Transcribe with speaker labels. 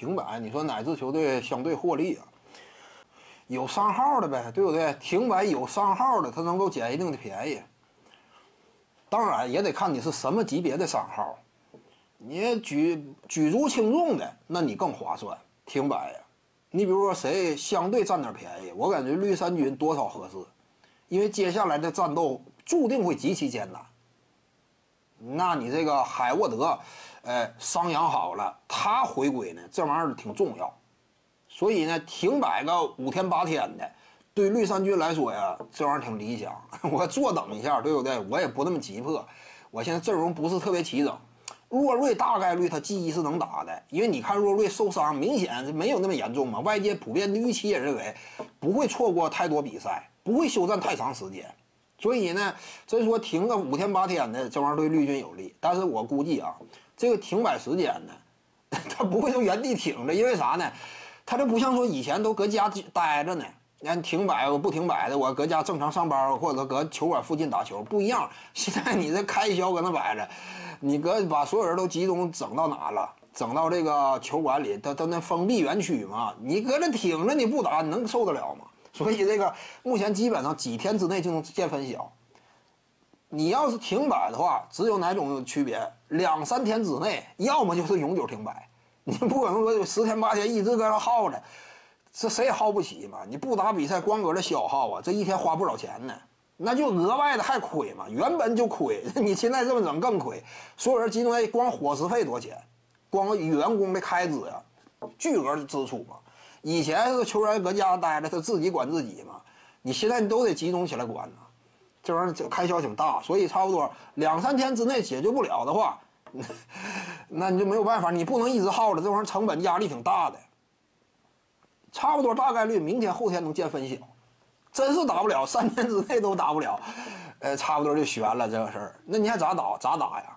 Speaker 1: 停摆，你说哪支球队相对获利啊？有商号的呗，对不对？停摆有商号的，他能够捡一定的便宜。当然也得看你是什么级别的商号，你举举足轻重的，那你更划算，停摆呀。你比如说谁相对占点便宜，我感觉绿衫军多少合适，因为接下来的战斗注定会极其艰难。那你这个海沃德，呃，伤养好了，他回归呢，这玩意儿挺重要。所以呢，停摆个五天八天的，对绿衫军来说呀，这玩意儿挺理想。我坐等一下，对不对？我也不那么急迫。我现在阵容不是特别齐整，洛瑞大概率他记忆是能打的，因为你看洛瑞受伤明显没有那么严重嘛。外界普遍的预期也认为不会错过太多比赛，不会休战太长时间。所以呢，真说停个五天八天的，这玩意儿对绿军有利。但是我估计啊，这个停摆时间呢，他不会就原地挺着，因为啥呢？他这不像说以前都搁家待着呢，你看停摆我不停摆的，我搁家正常上班或者搁球馆附近打球不一样。现在你这开销搁那摆着，你搁把所有人都集中整到哪了？整到这个球馆里，他他那封闭园区嘛，你搁这挺着你不打，你能受得了吗？所以这个目前基本上几天之内就能见分晓。你要是停摆的话，只有哪种区别？两三天之内，要么就是永久停摆。你不可能说十天八天一直搁那耗着，这谁也耗不起嘛。你不打比赛，光搁这消耗啊，这一天花不少钱呢，那就额外的还亏嘛。原本就亏，你现在这么整更亏。所有人集中在光伙食费多少钱？光员工的开支呀，巨额的支出嘛。以前是球员搁家待着，他自己管自己嘛。你现在你都得集中起来管呢，这玩意儿开销挺大，所以差不多两三天之内解决不了的话。那你就没有办法，你不能一直耗着，这玩意儿成本压力挺大的。差不多大概率明天后天能见分晓，真是打不了，三天之内都打不了，呃，差不多就悬了这个事儿。那你还咋打？咋打呀？